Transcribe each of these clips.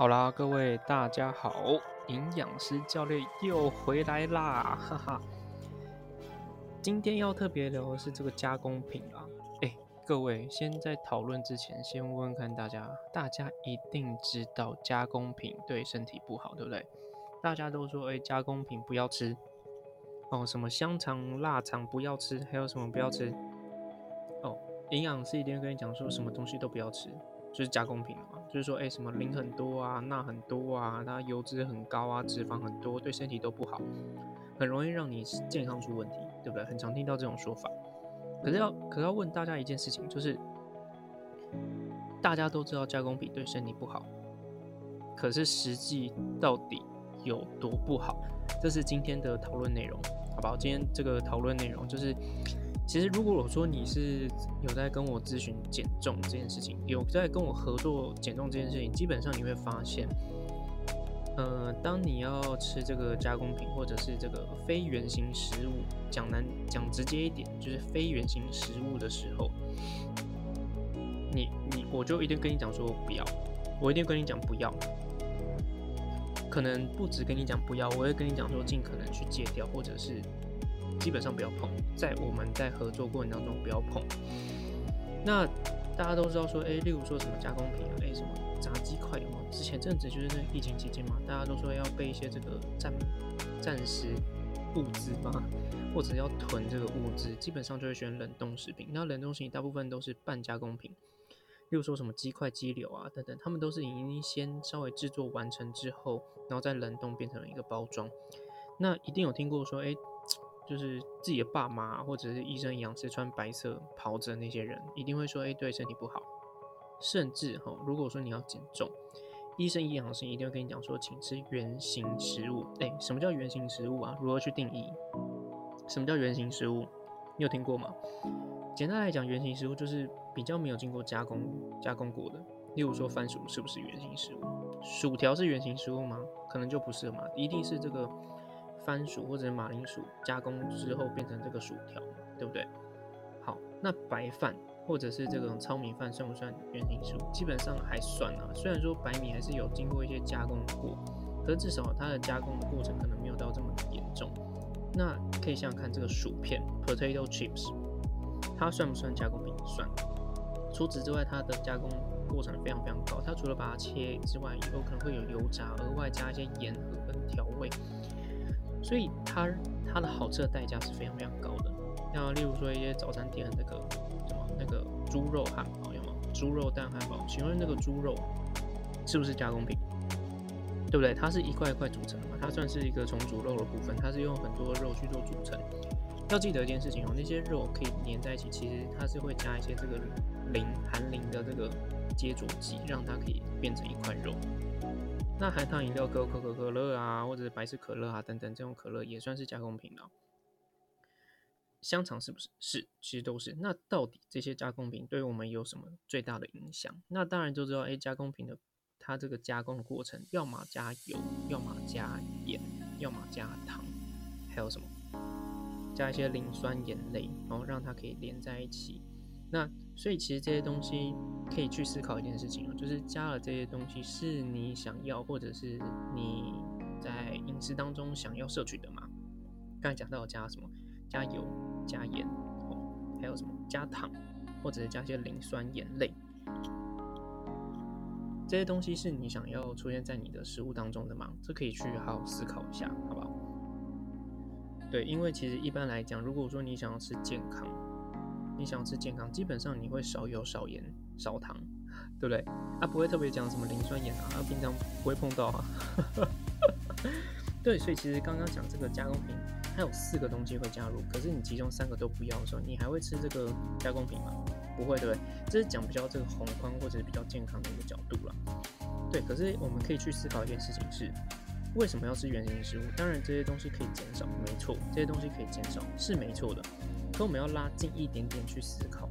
好啦，各位大家好，营养师教练又回来啦，哈哈。今天要特别聊的是这个加工品啊，哎，各位先在讨论之前，先问问看大家，大家一定知道加工品对身体不好，对不对？大家都说，哎，加工品不要吃，哦，什么香肠、腊肠不要吃，还有什么不要吃？哦，营养师一定会跟你讲说，什么东西都不要吃。就是加工品嘛，就是说，哎，什么磷很多啊，钠很多啊，它油脂很高啊，脂肪很多，对身体都不好，很容易让你健康出问题，对不对？很常听到这种说法。可是要，可是要问大家一件事情，就是大家都知道加工品对身体不好，可是实际到底有多不好？这是今天的讨论内容，好不好？今天这个讨论内容就是。其实，如果我说你是有在跟我咨询减重这件事情，有在跟我合作减重这件事情，基本上你会发现，呃，当你要吃这个加工品或者是这个非原型食物，讲难讲直接一点，就是非原型食物的时候，你你我就一定跟你讲说不要，我一定跟你讲不要，可能不止跟你讲不要，我会跟你讲说尽可能去戒掉，或者是。基本上不要碰，在我们在合作过程当中不要碰。那大家都知道说，哎，例如说什么加工品啊，哎，什么炸鸡块有吗？之前阵子就是那疫情期间嘛，大家都说要备一些这个暂暂时物资嘛，或者要囤这个物资，基本上就会选冷冻食品。那冷冻食品大部分都是半加工品，例如说什么鸡块、鸡柳啊等等，他们都是已经先稍微制作完成之后，然后再冷冻变成了一个包装。那一定有听过说，哎。就是自己的爸妈或者是医生、营养师穿白色袍子的那些人，一定会说：“哎，对身体不好。”甚至哈，如果说你要减重，医生、营养师一定会跟你讲说，请吃原形食物。哎，什么叫原形食物啊？如何去定义？什么叫原形食物？你有听过吗？简单来讲，原形食物就是比较没有经过加工、加工过的。例如说，番薯是不是原形食物？薯条是原形食物吗？可能就不是嘛，一定是这个。番薯或者马铃薯加工之后变成这个薯条，对不对？好，那白饭或者是这种糙米饭算不算原型食物？基本上还算啊。虽然说白米还是有经过一些加工过，可至少它的加工的过程可能没有到这么严重。那可以想想看，这个薯片 （potato chips） 它算不算加工品？算。除此之外，它的加工过程非常非常高。它除了把它切之外，有可能会有油炸，额外加一些盐和跟调味。所以它它的好吃的代价是非常非常高的。那例如说一些早餐店的那个什么那个猪肉汉堡有吗？猪肉蛋汉堡，请问那个猪肉是不是加工品？对不对？它是一块一块组成的嘛，它算是一个重组肉的部分，它是用很多肉去做组成。要记得一件事情哦，那些肉可以粘在一起，其实它是会加一些这个磷含磷的这个接着剂，让它可以变成一块肉。那含糖饮料，可口可可乐啊，或者是百事可乐啊等等，这种可乐也算是加工品的。香肠是不是？是，其实都是。那到底这些加工品对我们有什么最大的影响？那当然就知道，哎，加工品的它这个加工的过程，要么加油，要么加盐，要么加糖，还有什么？加一些磷酸盐类，然后让它可以连在一起。那所以其实这些东西可以去思考一件事情哦，就是加了这些东西是你想要，或者是你在饮食当中想要摄取的吗？刚才讲到加什么？加油、加盐，哦，还有什么？加糖，或者是加些磷酸盐类，这些东西是你想要出现在你的食物当中的吗？这可以去好好思考一下，好不好？对，因为其实一般来讲，如果说你想要吃健康，你想吃健康，基本上你会少油、少盐、少糖，对不对？啊，不会特别讲什么磷酸盐啊，啊，平常不会碰到啊。对，所以其实刚刚讲这个加工品，它有四个东西会加入，可是你其中三个都不要的时候，你还会吃这个加工品吗？不会，对不对？这是讲比较这个宏观或者比较健康的一个角度了。对，可是我们可以去思考一件事情是，为什么要吃原型食物？当然这些东西可以减少，没错，这些东西可以减少是没错的。所以我们要拉近一点点去思考，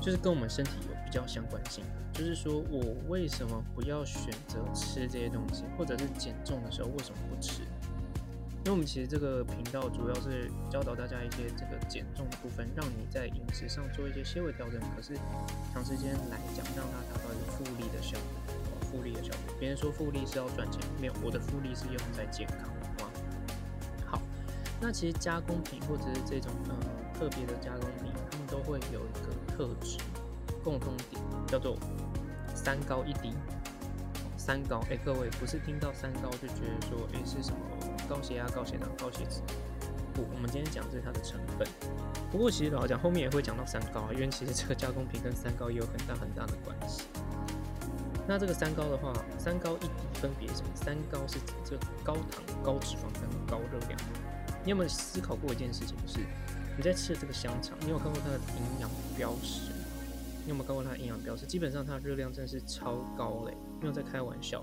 就是跟我们身体有比较相关性。就是说我为什么不要选择吃这些东西，或者是减重的时候为什么不吃？因为我们其实这个频道主要是教导大家一些这个减重的部分，让你在饮食上做一些些微调整。可是长时间来讲，让它达到一个复利的效果，复利的效果。别人说复利是要赚钱，没有，我的复利是用在健康，那其实加工品或者是这种呃特别的加工品，他们都会有一个特质，共通点叫做三高一低。三高，哎，各位不是听到三高就觉得说，哎，是什么高血压、高血糖、高血脂？不，我们今天讲的是它的成分。不过其实老实讲，后面也会讲到三高啊，因为其实这个加工品跟三高也有很大很大的关系。那这个三高的话，三高一低分别什么？三高是指这高糖、高脂肪跟高热量。你有没有思考过一件事情？是你在吃的这个香肠，你有看过它的营养标识？你有没有看过它的营养标识？基本上它的热量真的是超高嘞。没有在开玩笑，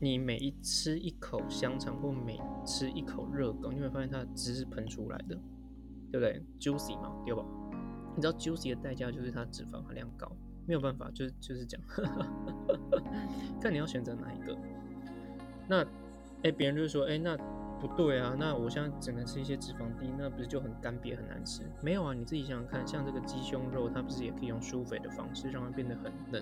你每一吃一口香肠或每吃一口热狗，你会发现它的汁是喷出来的，对不对？Juicy 嘛，对吧？你知道 Juicy 的代价就是它脂肪含量高，没有办法，就是就是讲。看你要选择哪一个。那，哎，别人就说，哎，那。不对啊，那我现在只能吃一些脂肪低，那不是就很干瘪很难吃？没有啊，你自己想想看，像这个鸡胸肉，它不是也可以用舒肥的方式让它变得很嫩？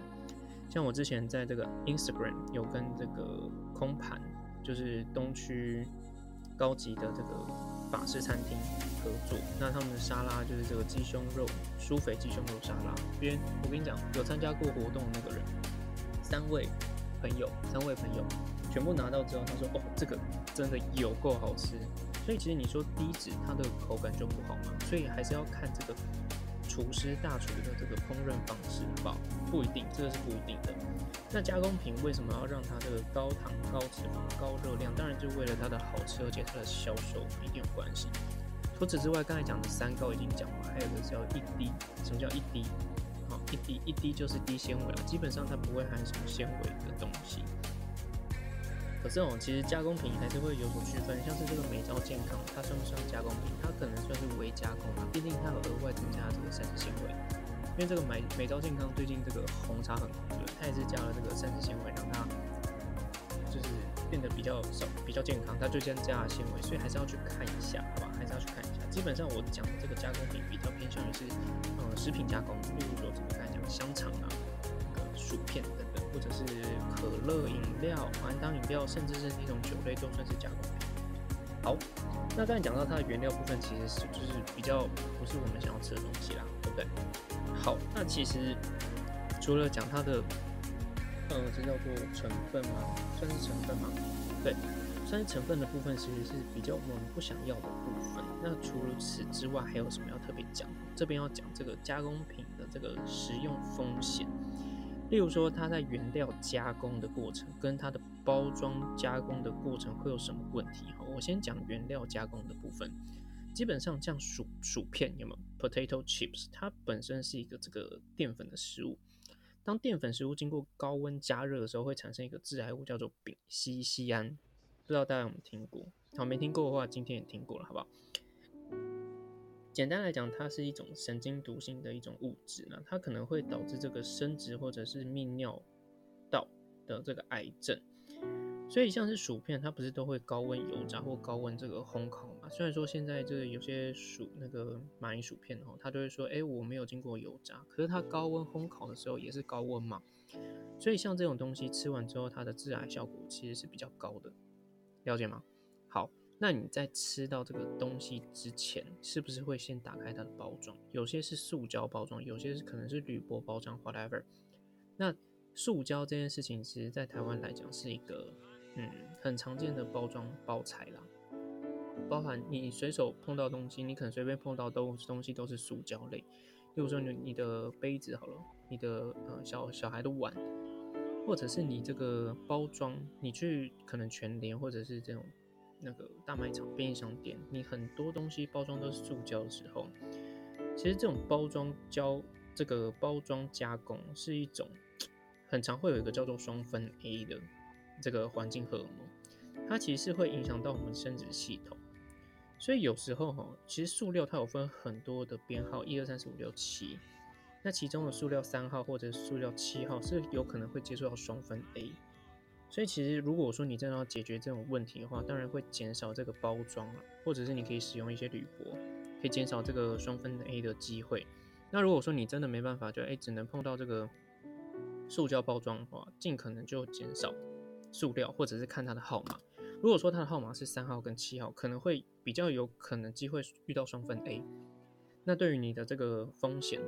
像我之前在这个 Instagram 有跟这个空盘，就是东区高级的这个法式餐厅合作，那他们的沙拉就是这个鸡胸肉舒肥鸡胸肉沙拉。别我跟你讲，有参加过活动的那个人，三位朋友，三位朋友。全部拿到之后，他说：“哦，这个真的有够好吃。”所以其实你说低脂，它的口感就不好嘛？所以还是要看这个厨师大厨的这个烹饪方式，好不？不一定，这个是不一定的。那加工品为什么要让它这个高糖、高脂肪、高热量？当然就为了它的好吃，而且它的销售一定有关系。除此之外，刚才讲的三高已经讲完，还有一个叫一滴。什么叫一滴？好，一滴一滴就是低纤维了，基本上它不会含什么纤维的东西。可这种其实加工品还是会有所区分，像是这个美招健康，它算不算加工品？它可能算是微加工啊，毕竟它有额外增加这个膳食纤维。因为这个美美招健康最近这个红茶很红的，它也是加了这个膳食纤维，让它就是变得比较少、比较健康。它就先加了纤维，所以还是要去看一下，好吧？还是要去看一下。基本上我讲的这个加工品比较偏向于是呃食品加工，例如说怎么刚才讲香肠啊、薯片。或者是可乐饮料、含糖饮料，甚至是那种酒类，都算是加工品。好，那刚才讲到它的原料部分，其实是就是比较不是我们想要吃的东西啦，对不对？好，那其实除了讲它的，呃，这叫做成分吗？算是成分吗？对，算是成分的部分，其实是比较我们不想要的部分。那除此之外，还有什么要特别讲？这边要讲这个加工品的这个食用风险。例如说，它在原料加工的过程跟它的包装加工的过程会有什么问题？哈，我先讲原料加工的部分。基本上，像薯薯片有没有 potato chips？它本身是一个这个淀粉的食物。当淀粉食物经过高温加热的时候，会产生一个致癌物，叫做丙烯酰胺。不知道大家有没有听过？好，没听过的话，今天也听过了，好不好？简单来讲，它是一种神经毒性的一种物质呢，它可能会导致这个生殖或者是泌尿道的这个癌症。所以像是薯片，它不是都会高温油炸或高温这个烘烤嘛？虽然说现在这个有些薯那个马铃薯片哦，它都会说，哎，我没有经过油炸，可是它高温烘烤的时候也是高温嘛。所以像这种东西吃完之后，它的致癌效果其实是比较高的，了解吗？好。那你在吃到这个东西之前，是不是会先打开它的包装？有些是塑胶包装，有些是可能是铝箔包装，whatever。那塑胶这件事情，其实在台湾来讲是一个嗯很常见的包装包材啦。包含你随手碰到东西，你可能随便碰到都东西都是塑胶类。例如说你你的杯子好了，你的呃小小孩的碗，或者是你这个包装，你去可能全联或者是这种。那个大卖场、便利商店，你很多东西包装都是塑胶的时候，其实这种包装胶、这个包装加工是一种很常会有一个叫做双酚 A 的这个环境荷尔蒙，它其实是会影响到我们生殖系统。所以有时候哈，其实塑料它有分很多的编号，一二三四五六七，那其中的塑料三号或者塑料七号是有可能会接触到双酚 A。所以其实，如果说你真的要解决这种问题的话，当然会减少这个包装啊，或者是你可以使用一些铝箔，可以减少这个双酚 A 的机会。那如果说你真的没办法，就哎只能碰到这个塑胶包装的话，尽可能就减少塑料，或者是看它的号码。如果说它的号码是三号跟七号，可能会比较有可能机会遇到双分 A，那对于你的这个风险，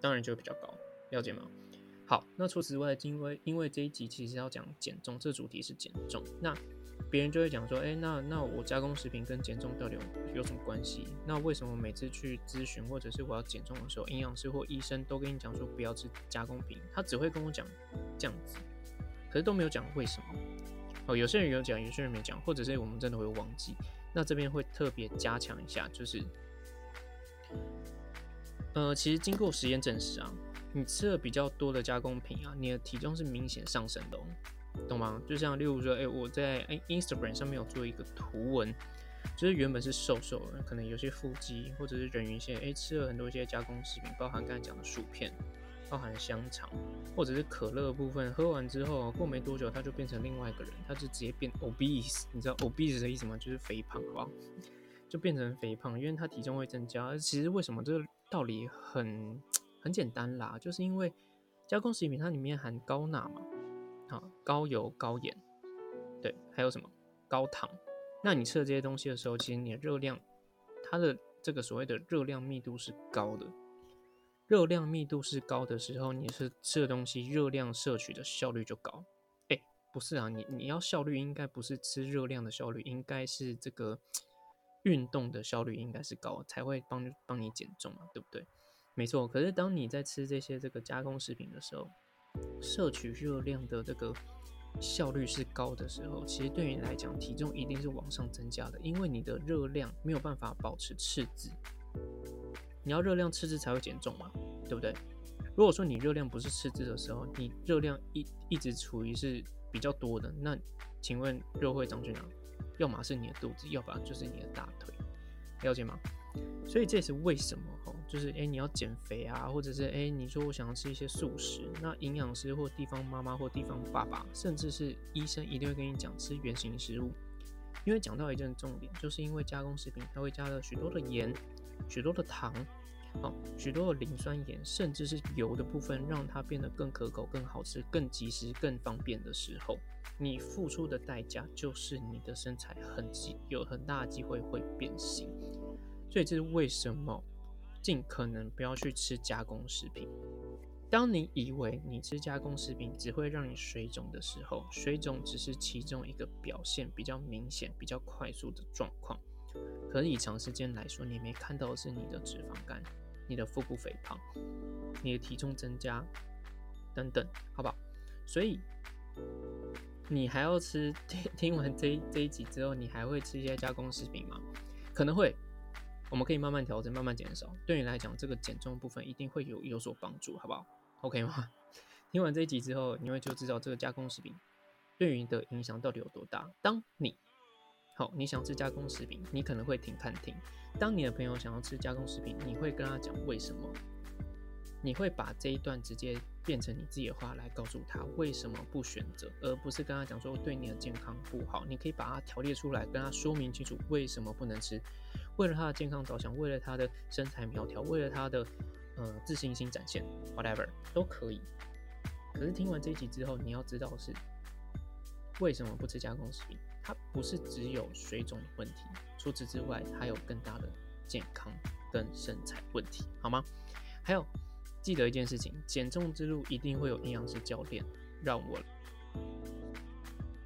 当然就比较高，了解吗？好，那除此之外，因为因为这一集其实要讲减重，这主题是减重，那别人就会讲说，哎，那那我加工食品跟减重到底有有什么关系？那为什么每次去咨询或者是我要减重的时候，营养师或医生都跟你讲说不要吃加工品，他只会跟我讲这样子，可是都没有讲为什么。哦，有些人有讲，有些人没讲，或者是我们真的会忘记。那这边会特别加强一下，就是，呃，其实经过实验证实啊，你吃了比较多的加工品啊，你的体重是明显上升的，懂吗？就像例如说，哎，我在哎 Instagram 上面有做一个图文，就是原本是瘦瘦的，可能有些腹肌或者是人鱼线，哎，吃了很多一些加工食品，包含刚才讲的薯片。包含香肠或者是可乐部分，喝完之后过没多久，他就变成另外一个人，他就直接变 obese。你知道 obese 的意思吗？就是肥胖，好不好？就变成肥胖，因为他体重会增加。其实为什么这个道理很很简单啦，就是因为加工食品它里面含高钠嘛，啊，高油、高盐，对，还有什么高糖？那你吃了这些东西的时候，其实你的热量，它的这个所谓的热量密度是高的。热量密度是高的时候，你是吃的东西热量摄取的效率就高。哎，不是啊，你你要效率应该不是吃热量的效率，应该是这个运动的效率应该是高，才会帮帮你减重嘛，对不对？没错。可是当你在吃这些这个加工食品的时候，摄取热量的这个效率是高的时候，其实对你来讲，体重一定是往上增加的，因为你的热量没有办法保持赤字。你要热量赤字才会减重嘛，对不对？如果说你热量不是赤字的时候，你热量一一直处于是比较多的，那请问肉会长去哪？要么是你的肚子，要不然就是你的大腿，了解吗？所以这也是为什么，就是诶，你要减肥啊，或者是诶，你说我想要吃一些素食，那营养师或地方妈妈或地方爸爸，甚至是医生一定会跟你讲吃原形食物，因为讲到一件重点，就是因为加工食品它会加了许多的盐。许多的糖，好，许多的磷酸盐，甚至是油的部分，让它变得更可口、更好吃、更及时、更方便的时候，你付出的代价就是你的身材很机有很大的机会会变形。所以这是为什么尽可能不要去吃加工食品。当你以为你吃加工食品只会让你水肿的时候，水肿只是其中一个表现比较明显、比较快速的状况。可是以长时间来说，你没看到的是你的脂肪肝、你的腹部肥胖、你的体重增加等等，好不好？所以你还要吃？听听完这这一集之后，你还会吃一些加工食品吗？可能会，我们可以慢慢调整，慢慢减少。对你来讲，这个减重部分一定会有有所帮助，好不好？OK 吗？听完这一集之后，你会就知道这个加工食品对于你的影响到底有多大。当你好，你想吃加工食品，你可能会停看停。当你的朋友想要吃加工食品，你会跟他讲为什么？你会把这一段直接变成你自己的话来告诉他为什么不选择，而不是跟他讲说对你的健康不好。你可以把它条列出来，跟他说明清楚为什么不能吃。为了他的健康着想，为了他的身材苗条，为了他的呃自信心展现，whatever 都可以。可是听完这一集之后，你要知道是为什么不吃加工食品。它不是只有水肿的问题，除此之外，还有更大的健康跟身材问题，好吗？还有，记得一件事情，减重之路一定会有营养师教练，让我